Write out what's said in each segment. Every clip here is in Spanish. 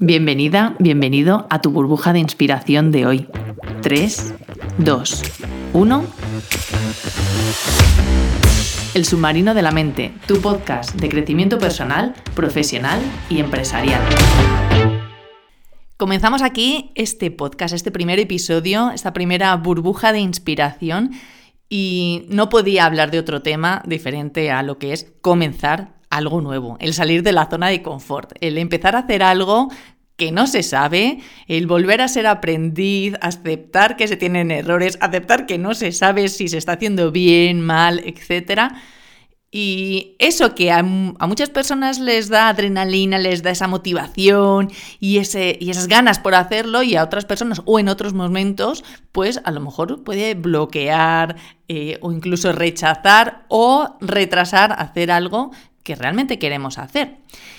Bienvenida, bienvenido a tu burbuja de inspiración de hoy. 3, 2, 1. El submarino de la mente, tu podcast de crecimiento personal, profesional y empresarial. Comenzamos aquí este podcast, este primer episodio, esta primera burbuja de inspiración y no podía hablar de otro tema diferente a lo que es comenzar algo nuevo, el salir de la zona de confort, el empezar a hacer algo que no se sabe, el volver a ser aprendiz, aceptar que se tienen errores, aceptar que no se sabe si se está haciendo bien, mal, etc. Y eso que a, muchas personas les da adrenalina, les da esa motivación y, ese, y esas ganas por hacerlo y a otras personas o en otros momentos, pues a lo mejor puede bloquear eh, o incluso rechazar o retrasar hacer algo que realmente queremos hacer.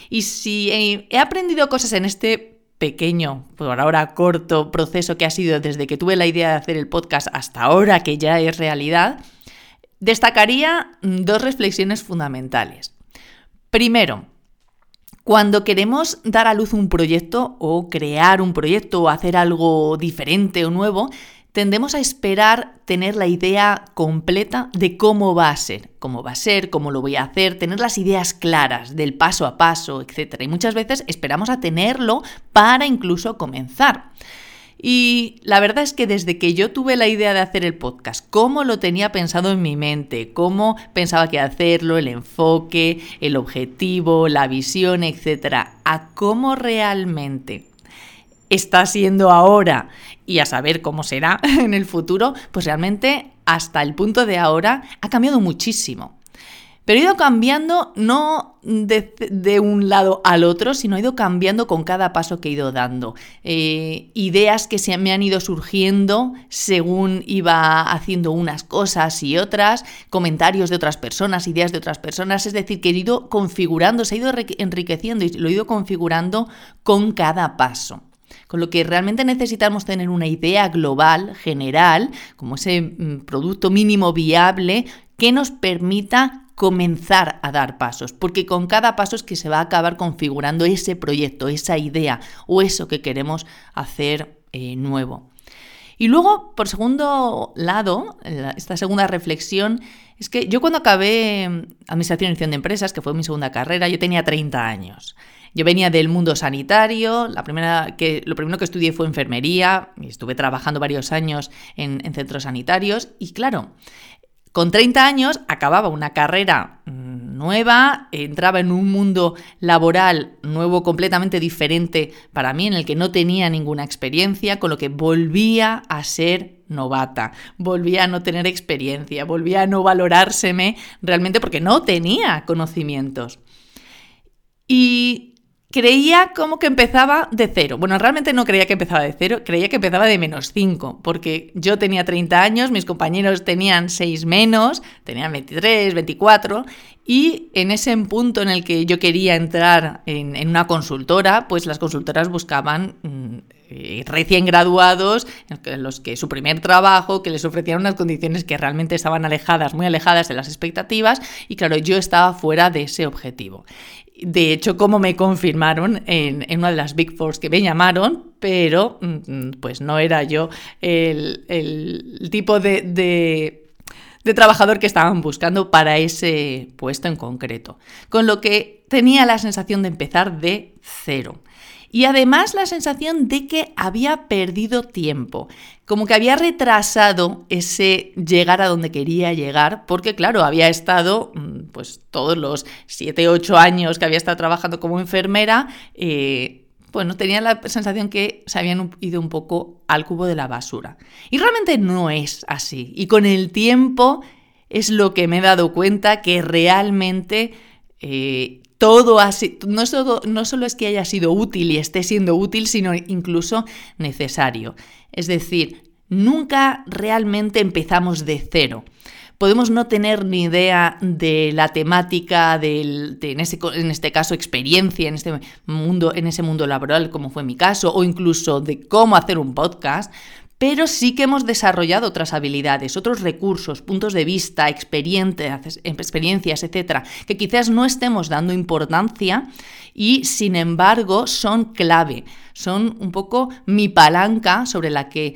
Y si he aprendido cosas en este pequeño, por ahora corto proceso que ha sido desde que tuve la idea de hacer el podcast hasta ahora que ya es realidad, destacaría dos reflexiones fundamentales. Primero, cuando queremos dar a luz un proyecto o crear un proyecto o hacer algo diferente o nuevo, tendemos a esperar tener la idea completa de cómo va a ser, cómo va a ser, cómo lo voy a hacer, tener las ideas claras del paso a paso, etc. Y muchas veces esperamos a tenerlo para incluso comenzar. Y la verdad es que desde que yo tuve la idea de hacer el podcast, cómo lo tenía pensado en mi mente, cómo pensaba que hacerlo, el enfoque, el objetivo, la visión, etc., a cómo realmente está siendo ahora y a saber cómo será en el futuro, pues realmente hasta el punto de ahora ha cambiado muchísimo. Pero ha ido cambiando no de, un lado al otro, sino ha ido cambiando con cada paso que he ido dando. Eh, ideas que se me han ido surgiendo según iba haciendo unas cosas y otras, comentarios de otras personas, ideas de otras personas, es decir, que he ido configurando, se ha ido enriqueciendo y lo he ido configurando con cada paso. Con lo que realmente necesitamos tener una idea global, general, como ese mm, producto mínimo viable que nos permita comenzar a dar pasos, porque con cada paso es que se va a acabar configurando ese proyecto, esa idea o eso que queremos hacer eh, nuevo. Y luego, por segundo lado, esta segunda reflexión es que yo cuando acabé mm, Administración y Dirección de Empresas, que fue mi segunda carrera, yo tenía 30 años. Yo venía del mundo sanitario, la primera que, lo primero que estudié fue enfermería, y estuve trabajando varios años en, centros sanitarios y claro, con 30 años acababa una carrera mm, nueva, entraba en un mundo laboral nuevo completamente diferente para mí, en el que no tenía ninguna experiencia, con lo que volvía a ser novata, volvía a no tener experiencia, volvía a no valorárseme realmente porque no tenía conocimientos. Y creía como que empezaba de cero. Bueno, realmente no creía que empezaba de cero, creía que empezaba de menos 5, porque yo tenía 30 años, mis compañeros tenían 6 menos, tenían 23, 24, y en ese punto en el que yo quería entrar en, una consultora, pues las consultoras buscaban mm, eh, recién graduados, en los que su primer trabajo, que les ofrecían unas condiciones que realmente estaban alejadas, muy alejadas de las expectativas, y claro, yo estaba fuera de ese objetivo. De hecho, como me confirmaron en, una de las Big Fours que me llamaron, pero mm, pues no era yo el, tipo de trabajador que estaban buscando para ese puesto en concreto. Con lo que tenía la sensación de empezar de cero. Y además la sensación de que había perdido tiempo, como que había retrasado ese llegar a donde quería llegar, porque claro, había estado mm, pues todos los 7, 8 años que había estado trabajando como enfermera, eh, bueno, tenía la sensación que se habían ido un poco al cubo de la basura. Y realmente no es así. Y con el tiempo es lo que me he dado cuenta que realmente eh, todo así, no solo, no solo es que haya sido útil y esté siendo útil, sino incluso necesario. Es decir, nunca realmente empezamos de cero. Podemos no tener ni idea de la temática, de, en, en, este caso, experiencia en este mundo, en ese mundo laboral, como fue mi caso, o incluso de cómo hacer un podcast, pero sí que hemos desarrollado otras habilidades, otros recursos, puntos de vista, experiencias, experiencias, etcétera, que quizás no estemos dando importancia y sin embargo son clave, son un poco mi palanca sobre la que,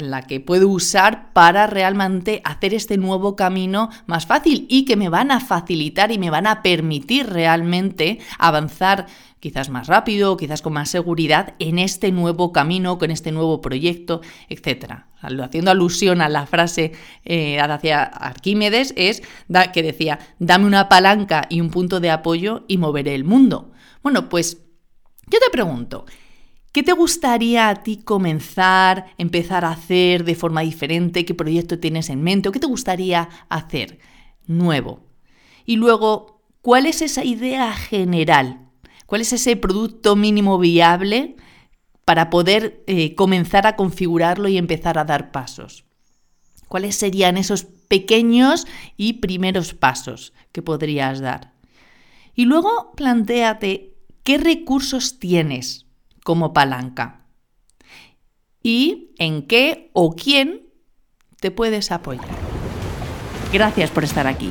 la que puedo usar para realmente hacer este nuevo camino más fácil y que me van a facilitar y me van a permitir realmente avanzar quizás más rápido, quizás con más seguridad en este nuevo camino, con este nuevo proyecto, etc. Haciendo alusión a la frase eh, hacia Arquímedes, es que decía, dame una palanca y un punto de apoyo y moveré el mundo. Bueno, pues yo te pregunto, ¿Qué te gustaría a ti comenzar, empezar a hacer de forma diferente? ¿Qué proyecto tienes en mente? ¿O qué te gustaría hacer nuevo? Y luego, ¿cuál es esa idea general ¿Cuál es ese producto mínimo viable para poder eh, comenzar a configurarlo y empezar a dar pasos? ¿Cuáles serían esos pequeños y primeros pasos que podrías dar? Y luego planteate qué recursos tienes como palanca y en qué o quién te puedes apoyar. Gracias por estar aquí.